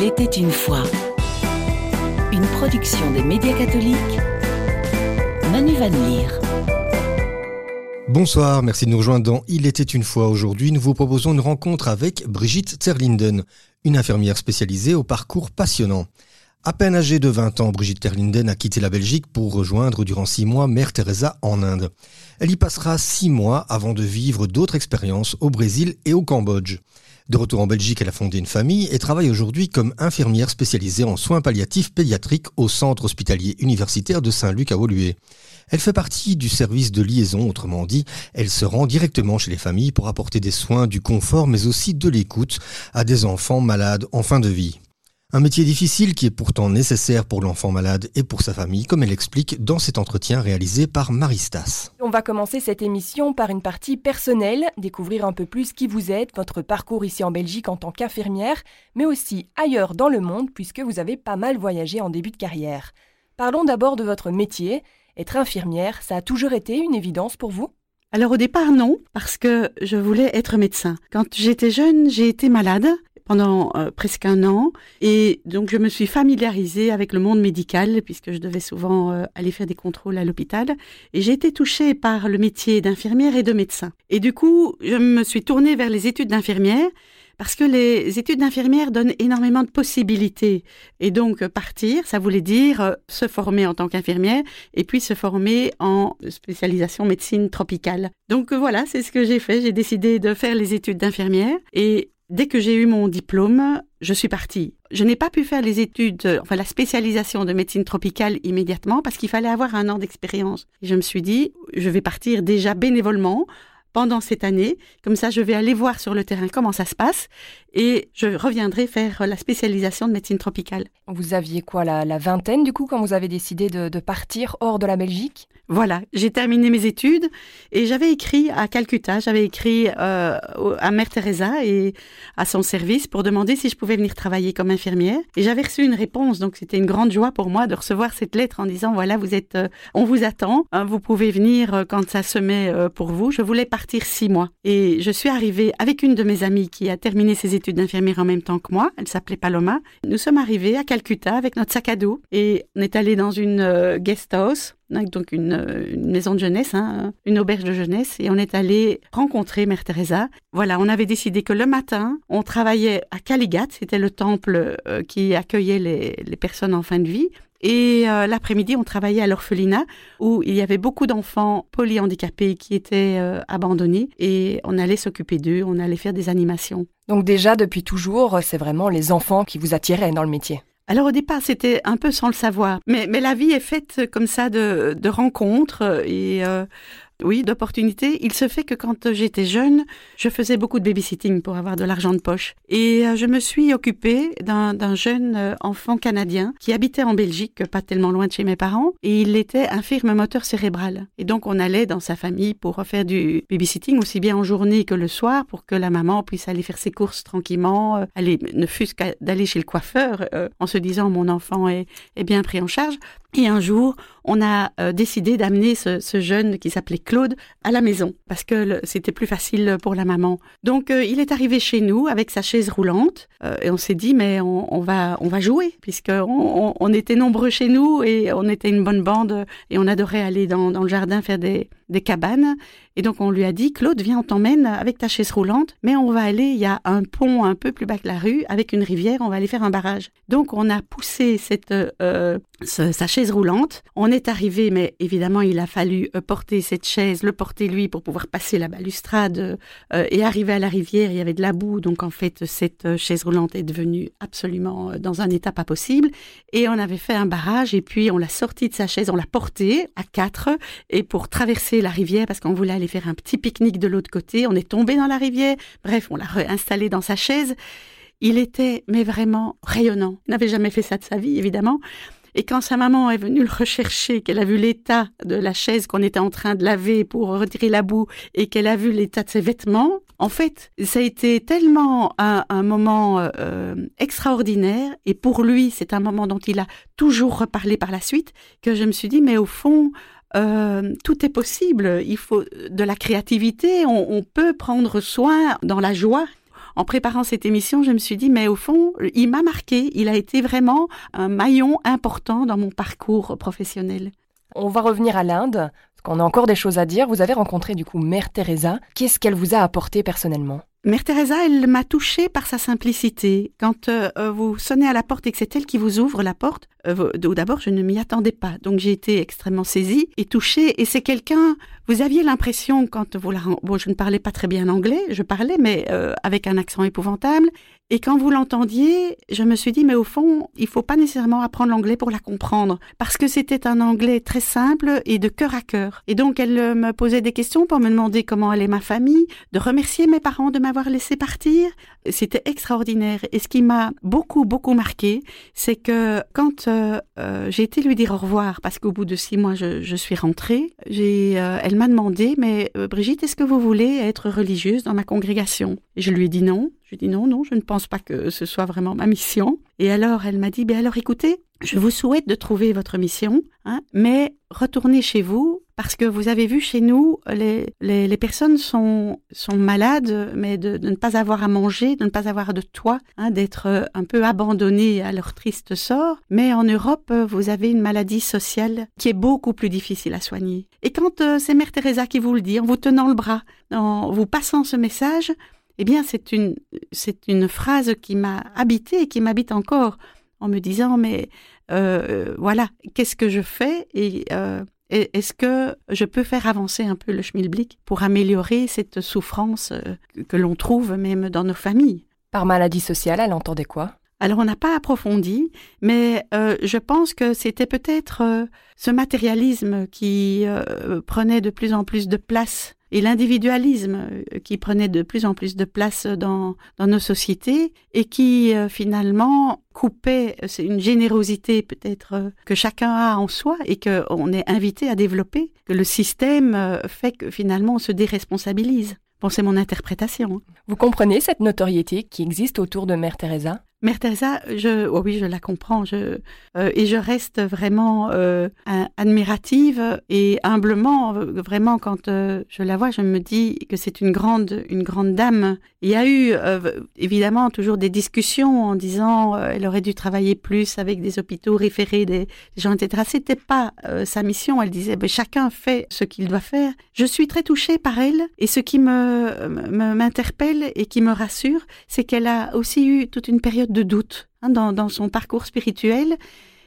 Il était une fois. Une production des médias catholiques. Manu Van. Bonsoir, merci de nous rejoindre dans Il était une fois. Aujourd'hui, nous vous proposons une rencontre avec Brigitte Terlinden, une infirmière spécialisée au parcours passionnant. À peine âgée de 20 ans, Brigitte Terlinden a quitté la Belgique pour rejoindre durant six mois Mère Teresa en Inde. Elle y passera six mois avant de vivre d'autres expériences au Brésil et au Cambodge. De retour en Belgique, elle a fondé une famille et travaille aujourd'hui comme infirmière spécialisée en soins palliatifs pédiatriques au centre hospitalier universitaire de Saint-Luc à Woluwe. Elle fait partie du service de liaison, autrement dit, elle se rend directement chez les familles pour apporter des soins, du confort, mais aussi de l'écoute à des enfants malades en fin de vie. Un métier difficile qui est pourtant nécessaire pour l'enfant malade et pour sa famille, comme elle explique dans cet entretien réalisé par Maristas. On va commencer cette émission par une partie personnelle, découvrir un peu plus qui vous êtes, votre parcours ici en Belgique en tant qu'infirmière, mais aussi ailleurs dans le monde puisque vous avez pas mal voyagé en début de carrière. Parlons d'abord de votre métier. Être infirmière, ça a toujours été une évidence pour vous? Alors au départ non, parce que je voulais être médecin. Quand j'étais jeune, j'ai été malade pendant euh, presque un an. Et donc, je me suis familiarisée avec le monde médical, puisque je devais souvent euh, aller faire des contrôles à l'hôpital. Et j'ai été touchée par le métier d'infirmière et de médecin. Et du coup, je me suis tournée vers les études d'infirmière, parce que les études d'infirmière donnent énormément de possibilités. Et donc, partir, ça voulait dire euh, se former en tant qu'infirmière et puis se former en spécialisation médecine tropicale. Donc voilà, c'est ce que j'ai fait. J'ai décidé de faire les études d'infirmière et Dès que j'ai eu mon diplôme, je suis partie. Je n'ai pas pu faire les études, enfin la spécialisation de médecine tropicale immédiatement parce qu'il fallait avoir un an d'expérience. Je me suis dit, je vais partir déjà bénévolement pendant cette année. Comme ça, je vais aller voir sur le terrain comment ça se passe et je reviendrai faire la spécialisation de médecine tropicale. Vous aviez quoi, la, vingtaine du coup, quand vous avez décidé de partir hors de la Belgique? Voilà, j'ai terminé mes études et j'avais écrit à Calcutta, j'avais écrit euh, à Mère Teresa et à son service pour demander si je pouvais venir travailler comme infirmière. Et j'avais reçu une réponse, donc c'était une grande joie pour moi de recevoir cette lettre en disant voilà, vous êtes, euh, on vous attend, hein, vous pouvez venir euh, quand ça se met pour vous. Je voulais partir six mois et je suis arrivée avec une de mes amies qui a terminé ses études d'infirmière en même temps que moi. Elle s'appelait Paloma. Nous sommes arrivés à Calcutta avec notre sac à dos et on est allé dans une guest house donc une, maison de jeunesse, hein, une auberge de jeunesse, et on est allé rencontrer Mère Teresa. Voilà, on avait décidé que le matin, on travaillait à Kaligat, c'était le temple euh, qui accueillait les, personnes en fin de vie. Et euh, l'après-midi, on travaillait à l'orphelinat où il y avait beaucoup d'enfants polyhandicapés qui étaient euh, abandonnés et on allait s'occuper d'eux, on allait faire des animations. Donc déjà, depuis toujours, c'est vraiment les enfants qui vous attiraient dans le métier. Alors au départ, c'était un peu sans le savoir, mais, mais la vie est faite comme ça de, de rencontres et euh, oui, d'opportunités. Il se fait que quand j'étais jeune, je faisais beaucoup de babysitting pour avoir de l'argent de poche. Et euh, je me suis occupée d'un jeune euh, enfant canadien qui habitait en Belgique, pas tellement loin de chez mes parents, et il était infirme moteur cérébral. Et donc on allait dans sa famille pour faire du babysitting aussi bien en journée que le soir pour que la maman puisse aller faire ses courses tranquillement, euh, aller ne fût-ce d'aller chez le coiffeur en se disant mon enfant est bien pris en charge. Et un jour, on a euh, décidé d'amener ce, jeune qui s'appelait Claude à la maison parce que c'était plus facile pour la maman. Donc euh, il est arrivé chez nous avec sa chaise roulante euh, et on s'est dit mais on, va on va jouer puisque on, était nombreux chez nous et on était une bonne bande et on adorait aller dans, dans le jardin faire des, des cabanes. Et donc on lui a dit, Claude, viens, on t'emmène avec ta chaise roulante, mais on va aller, il y a un pont un peu plus bas que la rue, avec une rivière, on va aller faire un barrage. Donc on a poussé cette, euh, sa chaise roulante. On est arrivé, mais évidemment il a fallu euh, porter cette chaise, le porter lui pour pouvoir passer la balustrade euh, et arriver à la rivière. Il y avait de la boue, donc en fait cette chaise roulante est devenue absolument dans un état pas possible. Et on avait fait un barrage et puis on l'a sorti de sa chaise, on l'a porté à quatre et pour traverser la rivière parce qu'on voulait aller faire un petit pique-nique de l'autre côté. On est tombé dans la rivière. Bref, on l'a réinstallé dans sa chaise. Il était, mais vraiment rayonnant. Il n'avait jamais fait ça de sa vie, évidemment. Et quand sa maman est venue le rechercher, qu'elle a vu l'état de la chaise qu'on était en train de laver pour retirer la boue et qu'elle a vu l'état de ses vêtements, en fait, ça a été tellement un, moment euh, extraordinaire et pour lui, c'est un moment dont il a toujours reparlé par la suite que je me suis dit, mais au fond, euh, tout est possible. Il faut de la créativité. On, peut prendre soin dans la joie. en préparant cette émission, je me suis dit, mais au fond, il m'a marqué. Il a été vraiment un maillon important dans mon parcours professionnel. On va revenir à l'Inde, parce qu'on a encore des choses à dire. Vous avez rencontré du coup Mère Teresa. Qu'est-ce qu'elle vous a apporté personnellement? Mère Teresa, elle m'a touchée par sa simplicité. Quand euh, euh, vous sonnez à la porte et que c'est elle qui vous ouvre la porte, euh, d'abord je ne m'y attendais pas, donc j'ai été extrêmement saisie et touchée. Et c'est quelqu'un, vous aviez l'impression quand vous la, bon, je ne parlais pas très bien anglais, je parlais mais avec un accent épouvantable. Et quand vous l'entendiez, je me suis dit, mais au fond, il faut pas nécessairement apprendre l'anglais pour la comprendre, parce que c'était un anglais très simple et de cœur à cœur. Et donc, elle me posait des questions pour me demander comment allait ma famille, de remercier mes parents de m'avoir laissé partir. C'était extraordinaire. Et ce qui m'a beaucoup, beaucoup marqué, c'est que quand euh, euh, j'ai été lui dire au revoir, parce qu'au bout de six mois, je, suis rentrée, euh, elle m'a demandé, mais Brigitte, est-ce que vous voulez être religieuse dans ma congrégation? Je lui ai dit non. Je lui ai dit non, non, je ne pense pas que ce soit vraiment ma mission. Et alors, elle m'a dit, ben alors écoutez, je vous souhaite de trouver votre mission, hein, mais retournez chez vous parce que vous avez vu chez nous, les, les, personnes sont, sont malades, mais de, ne pas avoir à manger, de ne pas avoir de toit, hein, d'être euh, un peu abandonnées à leur triste sort. Mais en Europe, vous avez une maladie sociale qui est beaucoup plus difficile à soigner. Et quand euh, c'est Mère Teresa qui vous le dit, en vous tenant le bras, en vous passant ce message, eh bien, c'est une, c'est une phrase qui m'a habité et qui m'habite encore en me disant, mais euh, voilà, qu'est-ce que je fais? Et euh, est-ce que je peux faire avancer un peu le schmilblick pour améliorer cette souffrance euh, que l'on trouve même dans nos familles? Par maladie sociale, elle entendait quoi? Alors on n'a pas approfondi, mais je pense que c'était peut-être ce matérialisme qui prenait de plus en plus de place et l'individualisme euh, qui prenait de plus en plus de place dans, nos sociétés et qui euh, finalement coupait, euh, une générosité peut-être que chacun a en soi et qu'on est invité à développer, que le système fait que finalement on se déresponsabilise. Bon, c'est mon interprétation. Hein. Vous comprenez cette notoriété qui existe autour de Mère Teresa? Mère Teresa, je, oh oui, je la comprends, je, euh, et je reste vraiment euh, admirative et humblement, euh, vraiment, quand je la vois, je me dis que c'est une grande, une grande dame. Il y a eu évidemment toujours des discussions en disant elle aurait dû travailler plus avec des hôpitaux référés des, gens, etc. C'était pas sa mission. Elle disait ben, chacun fait ce qu'il doit faire. Je suis très touchée par elle et ce qui me m'interpelle et qui me rassure, c'est qu'elle a aussi eu toute une période de doute hein, dans, son parcours spirituel.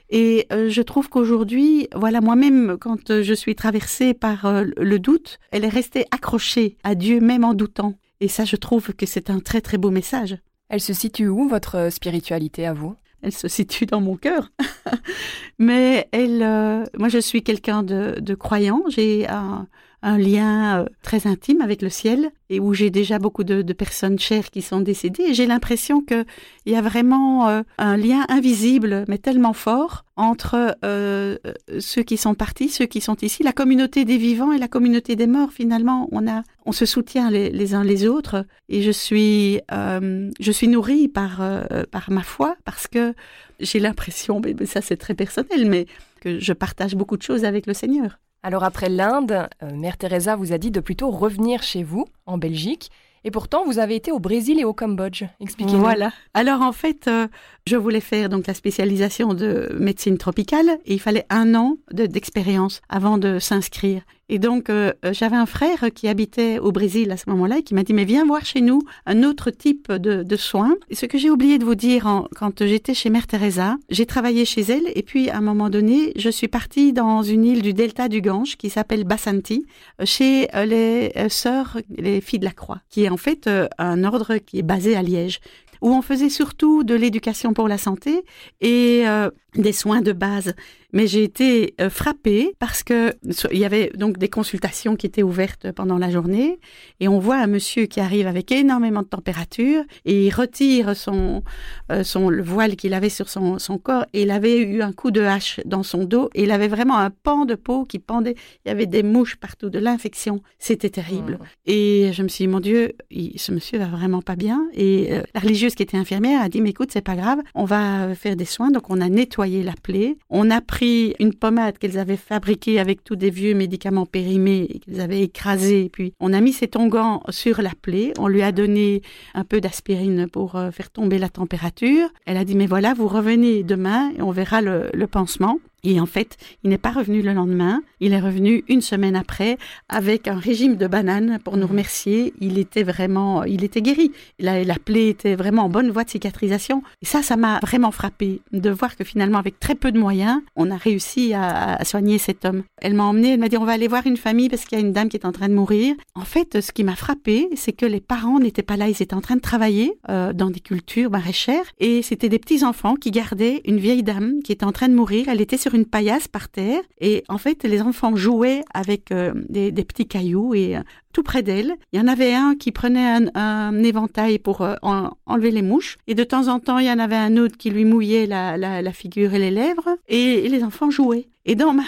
Et euh, je trouve qu'aujourd'hui, voilà, moi-même, quand euh, je suis traversée par euh, le doute, elle est restée accrochée à Dieu même en doutant. Et ça, je trouve que c'est un très très beau message. Elle se situe où, votre spiritualité à vous? Elle se situe dans mon cœur. Mais elle, moi, je suis quelqu'un de, de croyant. J'ai un, un lien euh, très intime avec le ciel et où j'ai déjà beaucoup de, personnes chères qui sont décédées. J'ai l'impression qu'il y a vraiment euh, un lien invisible, mais tellement fort, entre euh, ceux qui sont partis, ceux qui sont ici, la communauté des vivants et la communauté des morts. Finalement, on a, on se soutient les, uns les autres. Et je suis, je suis nourrie par, par ma foi parce que j'ai l'impression, mais ça c'est très personnel, mais que je partage beaucoup de choses avec le Seigneur. Alors après l'Inde, euh, Mère Teresa vous a dit de plutôt revenir chez vous, en Belgique. Et pourtant, vous avez été au Brésil et au Cambodge. Expliquez-nous. Voilà. Alors en fait, euh, je voulais faire donc la spécialisation de médecine tropicale et il fallait un an d'expérience avant de s'inscrire. Et donc, euh, euh, j'avais un frère qui habitait au Brésil à ce moment-là et qui m'a dit, mais viens voir chez nous un autre type de, de soins. Et ce que j'ai oublié de vous dire quand j'étais chez Mère Teresa, j'ai travaillé chez elle et puis à un moment donné, je suis partie dans une île du delta du Gange qui s'appelle Basanti, chez les sœurs, les filles de la Croix, qui est en fait un ordre qui est basé à Liège où on faisait surtout de l'éducation pour la santé et euh, des soins de base. Mais j'ai été euh, frappée parce que il y avait donc des consultations qui étaient ouvertes pendant la journée et on voit un monsieur qui arrive avec énormément de température et il retire son, euh, son le voile qu'il avait sur son, son corps et il avait eu un coup de hache dans son dos et il avait vraiment un pan de peau qui pendait. Il y avait des mouches partout, de l'infection. C'était terrible. Mmh. Et je me suis dit, mon Dieu, ce monsieur va vraiment pas bien. Et la religieuse qui était infirmière a dit, mais écoute, c'est pas grave, on va faire des soins. Donc on a nettoyé la plaie. On a pris une pommade qu'elles avaient fabriquée avec tous des vieux médicaments périmés et qu'ils avaient écrasés. Puis on a mis cet onguent sur la plaie. On lui a donné un peu d'aspirine pour euh, faire tomber la température. Elle a dit, mais voilà, vous revenez demain et on verra le pansement. Et en fait, il n'est pas revenu le lendemain, il est revenu une semaine après avec un régime de bananes pour nous mmh. remercier. Il était vraiment, il était guéri. La, la plaie était vraiment en bonne voie de cicatrisation. Et ça, ça m'a vraiment frappé de voir que finalement, avec très peu de moyens, on a réussi à, soigner cet homme. Elle m'a emmené, elle m'a dit, on va aller voir une famille parce qu'il y a une dame qui est en train de mourir. En fait, ce qui m'a frappé, c'est que les parents n'étaient pas là, ils étaient en train de travailler euh, dans des cultures maraîchères et c'était des petits enfants qui gardaient une vieille dame qui était en train de mourir. Elle était sur une paillasse par terre et en fait les enfants jouaient avec euh, des, petits cailloux et euh, tout près d'elle, il y en avait un qui prenait un, éventail pour euh, enlever les mouches et de temps en temps il y en avait un autre qui lui mouillait la, figure et les lèvres et, les enfants jouaient. Et dans ma,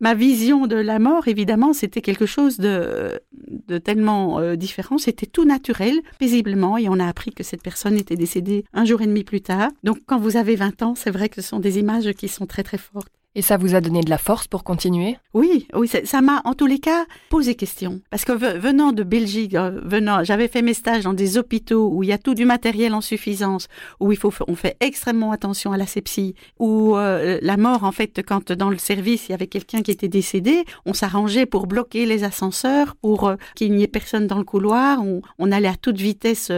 ma vision de la mort, évidemment, c'était quelque chose de, de tellement différent. C'était tout naturel, paisiblement, et on a appris que cette personne était décédée un jour et demi plus tard. Donc, quand vous avez 20 ans, c'est vrai que ce sont des images qui sont très, très fortes. Et ça vous a donné de la force pour continuer? Oui, oui, ça m'a en tous les cas posé question. Parce que venant de Belgique, euh, venant, j'avais fait mes stages dans des hôpitaux où il y a tout du matériel en suffisance, où il faut, on fait extrêmement attention à la sepsie, où euh, la mort, en fait, quand dans le service il y avait quelqu'un qui était décédé, on s'arrangeait pour bloquer les ascenseurs, pour euh, qu'il n'y ait personne dans le couloir. On, allait à toute vitesse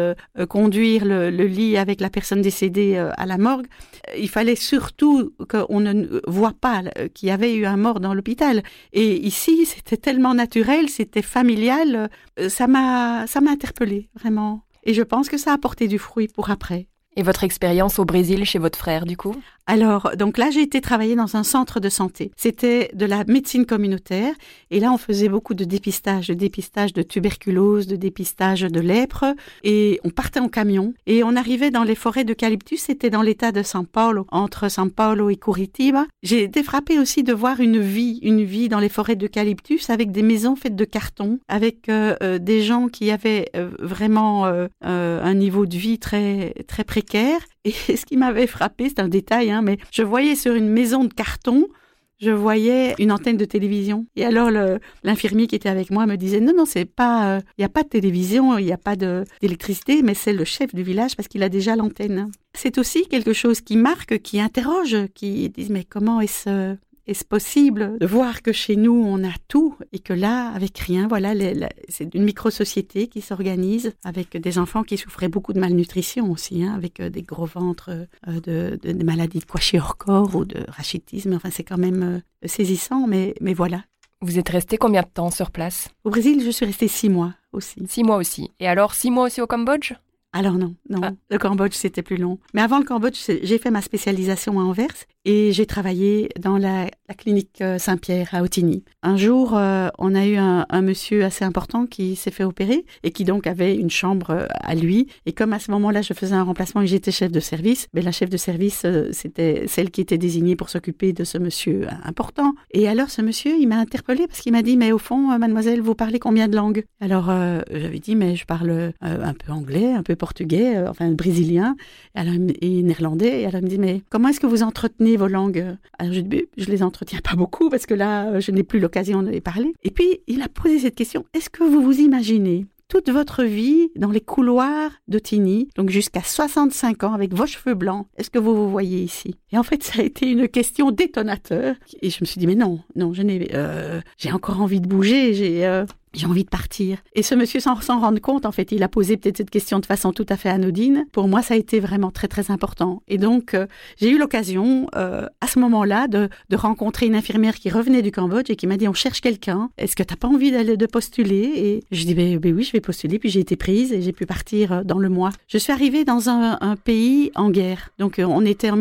conduire le, le, lit avec la personne décédée à la morgue. Il fallait surtout qu'on ne voit pas euh, qu'il y avait eu un mort dans l'hôpital. Et ici, c'était tellement naturel, c'était familial, euh, ça m'a, ça m'a interpellé vraiment. Et je pense que ça a porté du fruit pour après. Et votre expérience au Brésil chez votre frère, du coup? Alors, donc là, j'ai été travailler dans un centre de santé. C'était de la médecine communautaire. Et là, on faisait beaucoup de dépistage, de dépistage de tuberculose, de dépistage de lèpre. Et on partait en camion. Et on arrivait dans les forêts d'eucalyptus. C'était dans l'état de São Paulo, entre São Paulo et Curitiba. J'ai été frappée aussi de voir une vie, une vie dans les forêts d'eucalyptus avec des maisons faites de carton, avec euh, euh, des gens qui avaient euh, vraiment un niveau de vie très, très précaire et ce qui m'avait frappé, c'est un détail, hein, mais je voyais sur une maison de carton, je voyais une antenne de télévision. Et alors l'infirmier qui était avec moi me disait non non c'est pas, il n'y a pas de télévision, il n'y a pas d'électricité, mais c'est le chef du village parce qu'il a déjà l'antenne. C'est aussi quelque chose qui marque, qui interroge, qui dit mais comment est-ce est-ce possible de voir que chez nous, on a tout et que là, avec rien, voilà, c'est une micro-société qui s'organise avec des enfants qui souffraient beaucoup de malnutrition aussi, hein, avec euh, des gros ventres, euh, de, de, maladies de kwashiorkor ou de rachitisme. Enfin, c'est quand même euh, saisissant, mais, mais voilà. Vous êtes resté combien de temps sur place? Au Brésil, je suis restée six mois aussi. Six mois aussi. Et alors, six mois aussi au Cambodge? Alors non, non. Ah. Le Cambodge, c'était plus long. Mais avant le Cambodge, j'ai fait ma spécialisation à Anvers et j'ai travaillé dans la, clinique euh, Saint-Pierre à Otigny. Un jour, euh, on a eu un, monsieur assez important qui s'est fait opérer et qui donc avait une chambre euh, à lui. Et comme à ce moment-là, je faisais un remplacement et j'étais chef de service, mais ben, la chef de service, c'était celle qui était désignée pour s'occuper de ce monsieur important. Et alors, ce monsieur, il m'a interpellée parce qu'il m'a dit, mais au fond, mademoiselle, vous parlez combien de langues? Alors, j'avais dit, mais je parle un peu anglais, un peu portugais, enfin brésilien et néerlandais. Et il me dit, mais comment est-ce que vous entretenez vos langues? Alors je, je les entretiens pas beaucoup parce que là, je n'ai plus l'occasion de les parler. Et puis, il a posé cette question, est-ce que vous vous imaginez toute votre vie dans les couloirs de Tini, donc jusqu'à 65 ans avec vos cheveux blancs? Est-ce que vous vous voyez ici? Et en fait, ça a été une question détonateur. Et je me suis dit, mais non, non, je euh, j'ai encore envie de bouger. Euh, j'ai envie de partir. Et ce monsieur, sans s'en rendre compte, en fait, il a posé peut-être cette question de façon tout à fait anodine. Pour moi, ça a été vraiment très, très important. Et donc, euh, j'ai eu l'occasion, euh, à ce moment-là, de, de, rencontrer une infirmière qui revenait du Cambodge et qui m'a dit, on cherche quelqu'un. Est-ce que tu n'as pas envie d'aller de postuler? Et je dis, ben, ben, oui, je vais postuler. Puis j'ai été prise et j'ai pu partir euh, dans le mois. Je suis arrivée dans un, un pays en guerre. Donc, on était en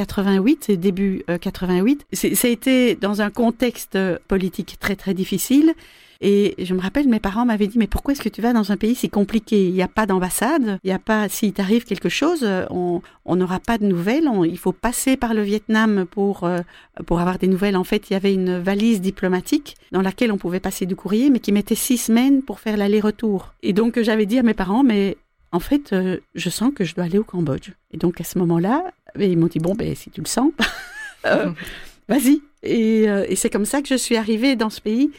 1988, début 88. Ça a été dans un contexte politique très très difficile et je me rappelle, mes parents m'avaient dit, mais pourquoi est-ce que tu vas dans un pays si compliqué? Il n'y a pas d'ambassade, il n'y a pas, s'il t'arrive quelque chose, on n'aura pas de nouvelles, il faut passer par le Vietnam pour, euh, pour avoir des nouvelles. En fait, il y avait une valise diplomatique dans laquelle on pouvait passer du courrier, mais qui mettait six semaines pour faire l'aller-retour. Et donc, j'avais dit à mes parents, mais en fait, je sens que je dois aller au Cambodge. Et donc à ce moment-là, ils m'ont dit, bon, ben, si tu le sens, vas-y. Et, et c'est comme ça que je suis arrivée dans ce pays.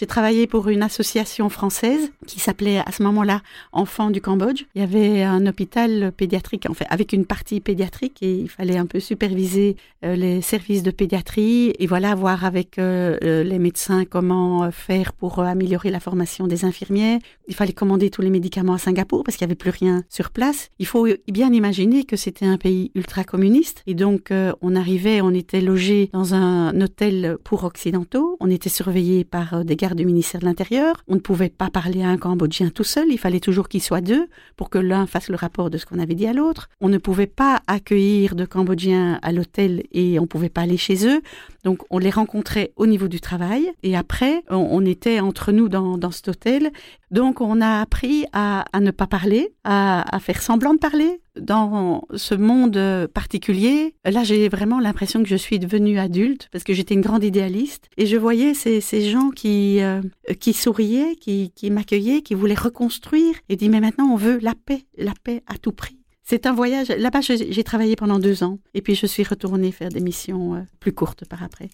J'ai travaillé pour une association française qui s'appelait à ce moment-là Enfants du Cambodge. Il y avait un hôpital pédiatrique, en fait, avec une partie pédiatrique et il fallait un peu superviser euh, les services de pédiatrie et voilà, voir avec euh, euh, les médecins comment faire pour améliorer la formation des infirmières. Il fallait commander tous les médicaments à Singapour parce qu'il n'y avait plus rien sur place. Il faut bien imaginer que c'était un pays ultra communiste et donc on arrivait, on était logé dans un hôtel pour occidentaux, on était surveillé par des gardes du ministère de l'Intérieur. On ne pouvait pas parler à un Cambodgien tout seul, il fallait toujours qu'il soit deux pour que l'un fasse le rapport de ce qu'on avait dit à l'autre. On ne pouvait pas accueillir de Cambodgiens à l'hôtel et on ne pouvait pas aller chez eux. Donc on les rencontrait au niveau du travail et après on, était entre nous dans, dans, cet hôtel. Donc on a appris à, à ne pas parler, à, à, faire semblant de parler dans ce monde particulier. Là j'ai vraiment l'impression que je suis devenue adulte parce que j'étais une grande idéaliste et je voyais ces, ces gens qui, euh, qui souriaient, qui, qui m'accueillaient, qui voulaient reconstruire et dit mais maintenant on veut la paix, la paix à tout prix. C'est un voyage. Là-bas, j'ai travaillé pendant deux ans. Et puis, je suis retournée faire des missions euh, plus courtes par après.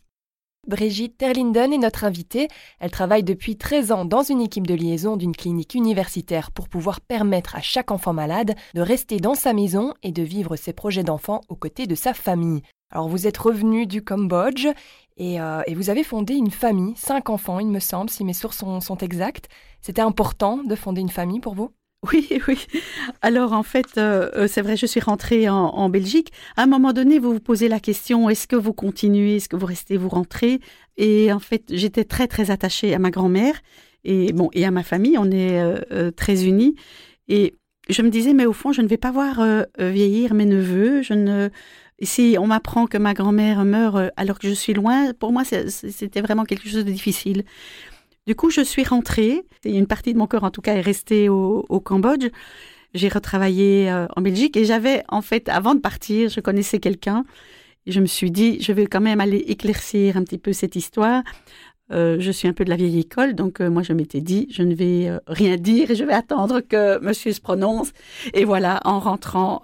Brigitte Terlinden est notre invitée. Elle travaille depuis 13 ans dans une équipe de liaison d'une clinique universitaire pour pouvoir permettre à chaque enfant malade de rester dans sa maison et de vivre ses projets d'enfant aux côtés de sa famille. Alors vous êtes revenu du Cambodge et, euh, vous avez fondé une famille, cinq enfants il me semble, si mes sources sont exactes. C'était important de fonder une famille pour vous? oui, oui. Alors en fait, euh, euh, c'est vrai, je suis rentrée en, Belgique. À un moment donné, vous vous posez la question est-ce que vous continuez, est-ce que vous restez, vous rentrez? Et en fait, j'étais très très attachée à ma grand-mère et bon et à ma famille. On est euh, très unis et je me disais mais au fond, je ne vais pas voir vieillir mes neveux. Je ne si on m'apprend que ma grand-mère meurt alors que je suis loin, pour moi, c'était vraiment quelque chose de difficile. Du coup, je suis rentrée. Et une partie de mon corps, en tout cas, est restée au, Cambodge. J'ai retravaillé euh, en Belgique et j'avais, en fait, avant de partir, je connaissais quelqu'un. Je me suis dit, je vais quand même aller éclaircir un petit peu cette histoire. Euh, je suis un peu de la vieille école, donc euh, moi je m'étais dit, je ne vais rien dire et je vais attendre que monsieur se prononce. Et voilà, en rentrant,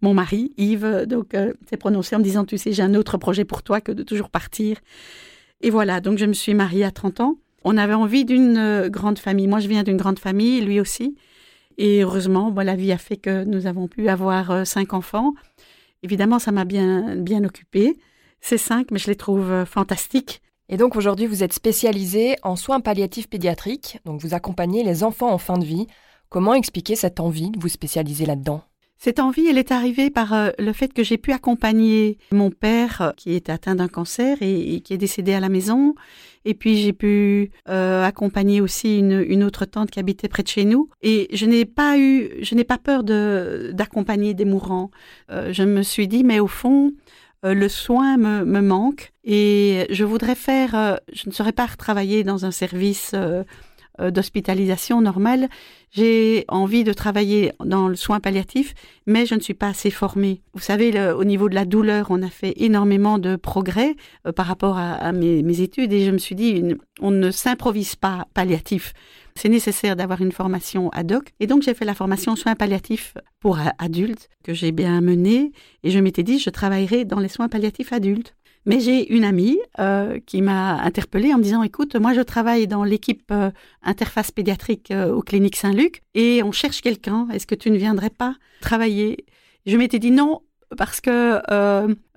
mon mari, Yves, donc s'est prononcé en me disant, tu sais, j'ai un autre projet pour toi que de toujours partir. Et voilà, donc je me suis mariée à 30 ans. On avait envie d'une euh, grande famille. Moi, je viens d'une grande famille, lui aussi. Et heureusement, la vie a fait que nous avons pu avoir euh, cinq enfants. Évidemment, ça m'a bien, bien occupée. Ces cinq, mais je les trouve euh, fantastiques. Et donc aujourd'hui, vous êtes spécialisé en soins palliatifs pédiatriques, donc vous accompagnez les enfants en fin de vie. Comment expliquer cette envie de vous spécialiser là-dedans? Cette envie, elle est arrivée par euh, le fait que j'ai pu accompagner mon père euh, qui est atteint d'un cancer et, qui est décédé à la maison. Et puis j'ai pu euh, accompagner aussi une, autre tante qui habitait près de chez nous. Et je n'ai pas eu, je n'ai pas peur de d'accompagner des mourants. je me suis dit, mais au fond, le soin me, me, manque et je voudrais faire, je ne saurais pas retravailler dans un service d'hospitalisation normale. J'ai envie de travailler dans le soin palliatif, mais je ne suis pas assez formée. Vous savez, au niveau de la douleur, on a fait énormément de progrès euh, par rapport à, mes, études et je me suis dit, on ne s'improvise pas palliatif. C'est nécessaire d'avoir une formation ad hoc. Et donc, j'ai fait la formation soins palliatifs pour adultes que j'ai bien menée et je m'étais dit, je travaillerai dans les soins palliatifs adultes. Mais j'ai une amie euh, qui m'a interpellée en me disant, écoute, moi je travaille dans l'équipe euh, interface pédiatrique euh, aux cliniques Saint-Luc et on cherche quelqu'un. Est-ce que tu ne viendrais pas travailler? Je m'étais dit non parce que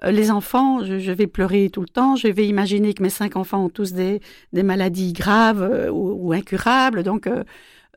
les enfants, je, vais pleurer tout le temps. Je vais imaginer que mes cinq enfants ont tous des, des maladies graves ou, ou, incurables. Donc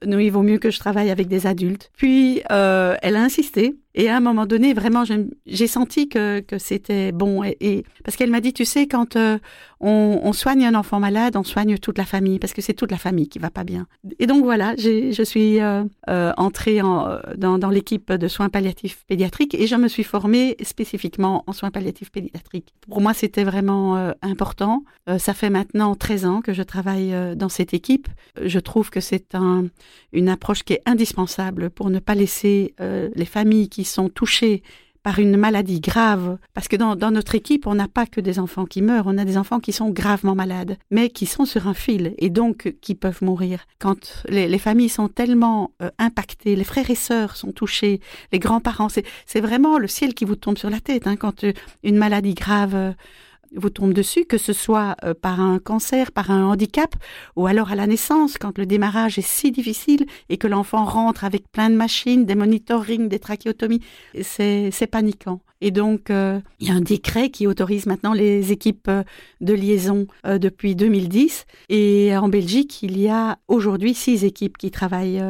nous, il vaut mieux que je travaille avec des adultes. Puis, elle a insisté. Et à un moment donné, vraiment, j'ai senti que, c'était bon. Et, parce qu'elle m'a dit, tu sais, quand euh, on, soigne un enfant malade, on soigne toute la famille, parce que c'est toute la famille qui va pas bien. Et donc voilà, je suis euh, euh, entrée en, dans, l'équipe de soins palliatifs pédiatriques et je me suis formée spécifiquement en soins palliatifs pédiatriques. Pour moi, c'était vraiment important. ça fait maintenant 13 ans que je travaille dans cette équipe. Je trouve que c'est un, une approche qui est indispensable pour ne pas laisser les familles qui sont touchés par une maladie grave, parce que dans, notre équipe, on n'a pas que des enfants qui meurent, on a des enfants qui sont gravement malades, mais qui sont sur un fil et donc qui peuvent mourir. Quand les, familles sont tellement euh, impactées, les frères et sœurs sont touchés, les grands-parents, c'est vraiment le ciel qui vous tombe sur la tête hein, quand euh, une maladie grave. Euh, vous tombe dessus, que ce soit euh, par un cancer, par un handicap, ou alors à la naissance, quand le démarrage est si difficile et que l'enfant rentre avec plein de machines, des monitorings, des trachéotomies, c'est paniquant. Et donc, euh, il y a un décret qui autorise maintenant les équipes euh, de liaison depuis 2010. Et en Belgique, il y a aujourd'hui six équipes qui travaillent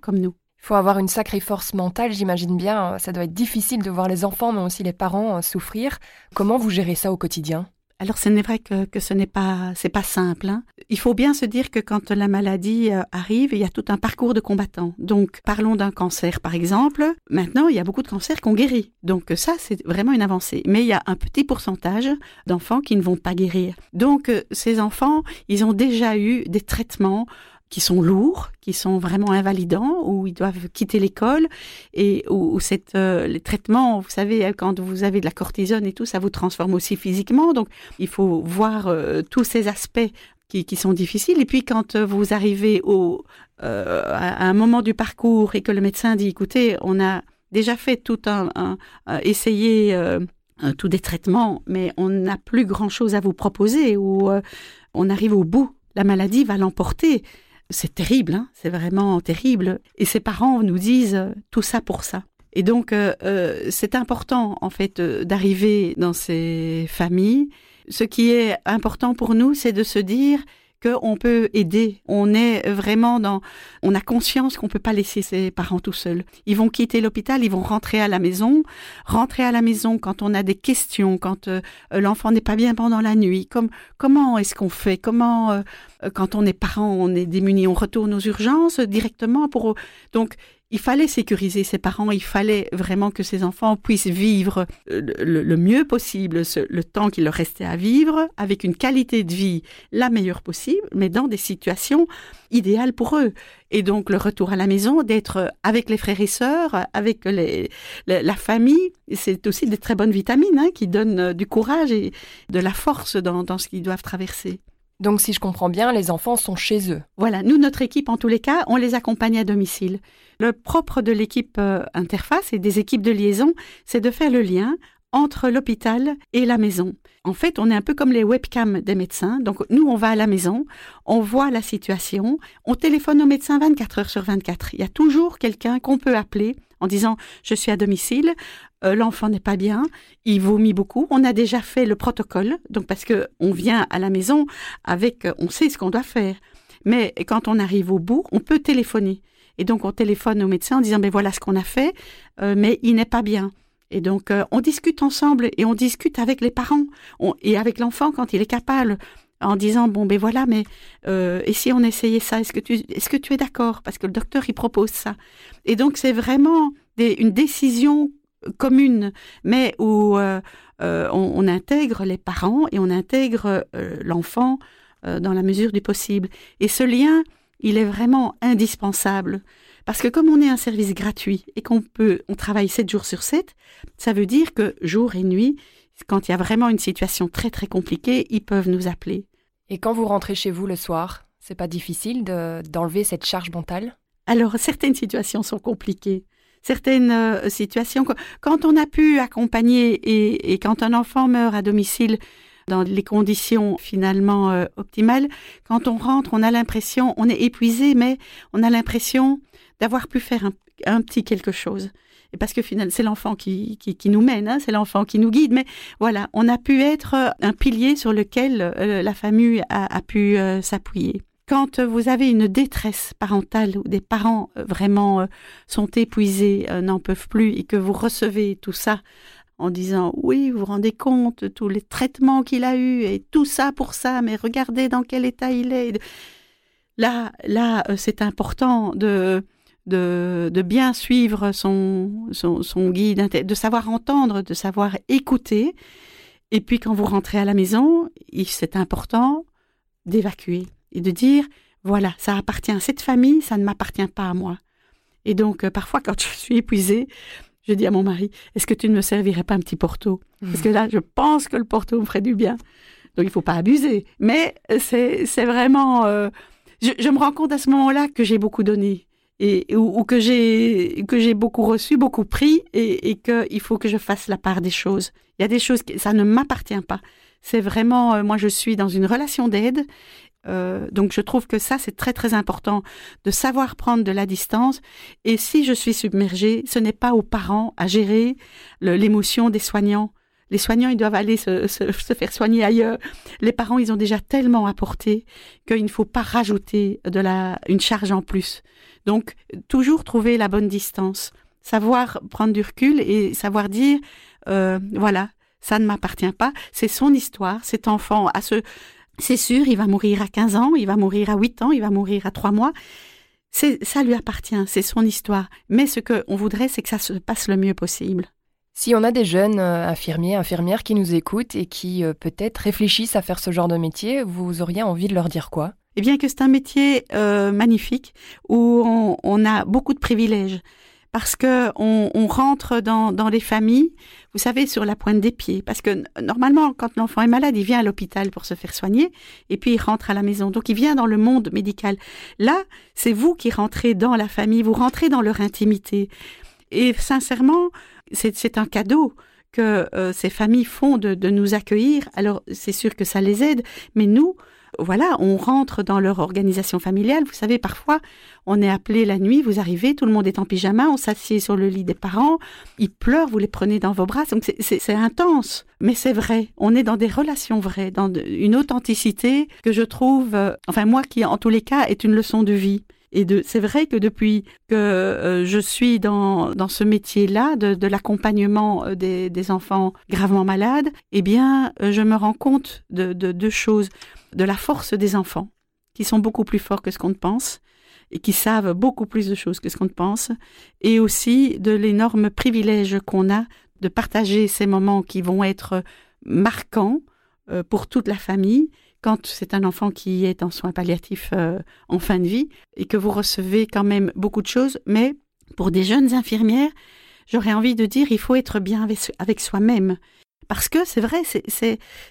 comme nous. Il faut avoir une sacrée force mentale, j'imagine bien. Ça doit être difficile de voir les enfants, mais aussi les parents euh, souffrir. Comment vous gérez ça au quotidien? Alors, c'est vrai que, ce n'est pas, c'est pas simple. Hein. Il faut bien se dire que quand la maladie euh, arrive, il y a tout un parcours de combattant. Donc, parlons d'un cancer, par exemple. Maintenant, il y a beaucoup de cancers qu'on guérit. Donc, ça, c'est vraiment une avancée. Mais il y a un petit pourcentage d'enfants qui ne vont pas guérir. Donc, euh, ces enfants, ils ont déjà eu des traitements qui sont lourds, qui sont vraiment invalidants, où ils doivent quitter l'école et où, cette, euh, les traitements, vous savez, quand vous avez de la cortisone et tout, ça vous transforme aussi physiquement. Donc, il faut voir euh, tous ces aspects qui, qui, sont difficiles. Et puis, quand vous arrivez au, euh, à un moment du parcours et que le médecin dit, écoutez, on a déjà fait tout un, un, essayer tous des traitements, mais on n'a plus grand chose à vous proposer ou on arrive au bout. La maladie va l'emporter. C'est terrible, hein c'est vraiment terrible. Et ses parents nous disent euh, tout ça pour ça. Et donc, euh, euh, c'est important, en fait, d'arriver dans ces familles. Ce qui est important pour nous, c'est de se dire, qu'on peut aider. On est vraiment dans, on a conscience qu'on peut pas laisser ses parents tout seuls. Ils vont quitter l'hôpital, ils vont rentrer à la maison, rentrer à la maison quand on a des questions, quand euh, l'enfant n'est pas bien pendant la nuit. Comme comment est-ce qu'on fait? Comment euh, quand on est parent, on est démuni, on retourne aux urgences directement pour donc il fallait sécuriser ses parents, il fallait vraiment que ses enfants puissent vivre euh, le, mieux possible le temps qu'il leur restait à vivre, avec une qualité de vie la meilleure possible, mais dans des situations idéales pour eux. Et donc le retour à la maison, d'être avec les frères et sœurs, avec la famille, c'est aussi des très bonnes vitamines hein, qui donnent euh, du courage et de la force dans, dans ce qu'ils doivent traverser. Donc si je comprends bien, les enfants sont chez eux. Voilà, nous, notre équipe, en tous les cas, on les accompagne à domicile. Le propre de l'équipe euh, interface et des équipes de liaison, c'est de faire le lien entre l'hôpital et la maison. En fait, on est un peu comme les webcams des médecins. Donc, nous, on va à la maison, on voit la situation, on téléphone au médecin 24 heures sur 24. Il y a toujours quelqu'un qu'on peut appeler en disant je suis à domicile, euh, l'enfant n'est pas bien, il vomit beaucoup. On a déjà fait le protocole, donc parce que on vient à la maison avec, euh, on sait ce qu'on doit faire. Mais quand on arrive au bout, on peut téléphoner. Et donc on téléphone au médecin en disant ben voilà ce qu'on a fait, euh, mais il n'est pas bien. Et donc on discute ensemble et on discute avec les parents et avec l'enfant quand il est capable en disant bon ben voilà mais et si on essayait ça est-ce que tu est-ce que tu es d'accord? Parce que le docteur il propose ça et donc c'est vraiment une décision commune, mais où euh, euh, on, intègre les parents et on intègre euh, l'enfant dans la mesure du possible. Et ce lien, il est vraiment indispensable. Parce que comme on est un service gratuit et qu'on peut, on travaille 7 jours sur 7, ça veut dire que jour et nuit, quand il y a vraiment une situation très très compliquée, ils peuvent nous appeler. Et quand vous rentrez chez vous le soir, c'est pas difficile d'enlever cette charge mentale? Alors certaines situations sont compliquées certaines euh, situations. Quand on a pu accompagner et, quand un enfant meurt à domicile dans les conditions finalement euh, optimales, quand on rentre, on a l'impression, on est épuisé, mais on a l'impression d'avoir pu faire un, petit quelque chose. Et parce que finalement, c'est l'enfant qui, nous mène, hein, c'est l'enfant qui nous guide. Mais voilà, on a pu être un pilier sur lequel euh, la famille a, pu s'appuyer. Quand vous avez une détresse parentale ou des parents euh, vraiment euh, sont épuisés, euh, n'en peuvent plus et que vous recevez tout ça en disant oui, vous vous rendez compte tous les traitements qu'il a eus et tout ça pour ça, mais regardez dans quel état il est. Là, là, c'est important de, bien suivre son, son, son guide, de savoir entendre, de savoir écouter. Et puis quand vous rentrez à la maison, c'est important d'évacuer et de dire, voilà, ça appartient à cette famille, ça ne m'appartient pas à moi. Et donc, euh, parfois, quand je suis épuisée, je dis à mon mari, est-ce que tu ne me servirais pas un petit porto? Parce que là, je pense que le porto me ferait du bien. Donc il ne faut pas abuser. Mais c'est vraiment... Euh, je, me rends compte à ce moment-là que j'ai beaucoup donné. Et, ou, que j'ai que j'ai beaucoup reçu, beaucoup pris, et, et qu'il faut que je fasse la part des choses. Il y a des choses qui ça ne m'appartient pas. C'est vraiment, euh, moi, je suis dans une relation d'aide euh, donc je trouve que ça, c'est très très important de savoir prendre de la distance. Et si je suis submergée, ce n'est pas aux parents à gérer l'émotion des soignants. Les soignants, ils doivent aller se, faire soigner ailleurs. Les parents, ils ont déjà tellement apporté qu'il ne faut pas rajouter de une charge en plus. Donc, toujours trouver la bonne distance. Savoir prendre du recul et savoir dire, euh, voilà, ça ne m'appartient pas. C'est son histoire. Cet enfant a ce, c'est sûr, il va mourir à 15 ans, il va mourir à 8 ans, il va mourir à 3 mois. Ça lui appartient, c'est son histoire. Mais ce qu'on voudrait, c'est que ça se passe le mieux possible. Si on a des jeunes euh, infirmiers, infirmières qui nous écoutent et qui euh, peut-être réfléchissent à faire ce genre de métier, vous auriez envie de leur dire quoi? Eh bien que c'est un métier euh, magnifique où on, a beaucoup de privilèges parce que on, rentre dans, les familles, vous savez, sur la pointe des pieds. Parce que normalement, quand l'enfant est malade, il vient à l'hôpital pour se faire soigner, et puis il rentre à la maison. Donc il vient dans le monde médical. Là, c'est vous qui rentrez dans la famille, vous rentrez dans leur intimité. Et sincèrement, c'est un cadeau que euh, ces familles font de nous accueillir. Alors c'est sûr que ça les aide, mais nous, voilà, on rentre dans leur organisation familiale. Vous savez, parfois, on est appelé la nuit, vous arrivez, tout le monde est en pyjama, on s'assied sur le lit des parents, ils pleurent, vous les prenez dans vos bras. Donc c'est intense, mais c'est vrai. On est dans des relations vraies, dans une authenticité que je trouve, euh, enfin moi qui en tous les cas est une leçon de vie. Et de, c'est vrai que depuis que euh, je suis dans, dans ce métier-là, de, de l'accompagnement euh, des, des, enfants gravement malades, eh bien, je me rends compte de deux choses. De la force des enfants, qui sont beaucoup plus forts que ce qu'on ne pense et qui savent beaucoup plus de choses que ce qu'on ne pense, et aussi de l'énorme privilège qu'on a de partager ces moments qui vont être marquants euh, pour toute la famille quand c'est un enfant qui est en soins palliatifs euh, en fin de vie et que vous recevez quand même beaucoup de choses, mais pour des jeunes infirmières, j'aurais envie de dire il faut être bien avec soi-même parce que c'est vrai,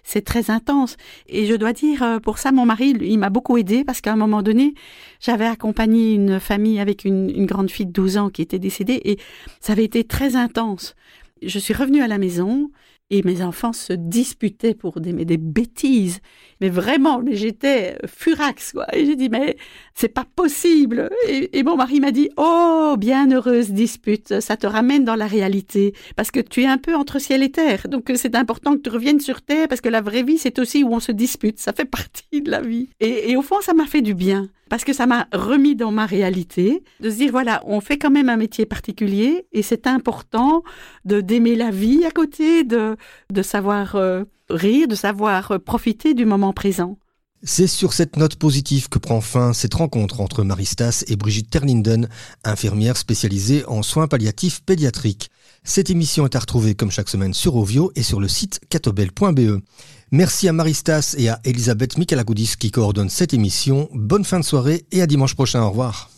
c'est très intense. Et je dois dire, euh, pour ça, mon mari, il m'a beaucoup aidé parce qu'à un moment donné, j'avais accompagné une famille avec une, une grande fille de 12 ans qui était décédée et ça avait été très intense. Je suis revenue à la maison, et mes enfants se disputaient pour des, des bêtises. Mais vraiment, mais j'étais furax, quoi. Et j'ai dit, mais c'est pas possible. Et, mon mari m'a dit, oh, bienheureuse dispute, ça te ramène dans la réalité. Parce que tu es un peu entre ciel et terre. Donc c'est important que tu reviennes sur terre parce que la vraie vie, c'est aussi où on se dispute. Ça fait partie de la vie. Et, et au fond, ça m'a fait du bien parce que ça m'a remis dans ma réalité, de se dire voilà, on fait quand même un métier particulier et c'est important de d'aimer la vie à côté, de de savoir euh, rire, de savoir euh, profiter du moment présent. C'est sur cette note positive que prend fin cette rencontre entre Maristas et Brigitte Terlinden, infirmière spécialisée en soins palliatifs pédiatriques. Cette émission est à retrouver comme chaque semaine sur Ovio et sur le site catobel.be. Merci à Maristas et à Elisabeth Michalagoudis qui coordonnent cette émission. Bonne fin de soirée et à dimanche prochain. Au revoir.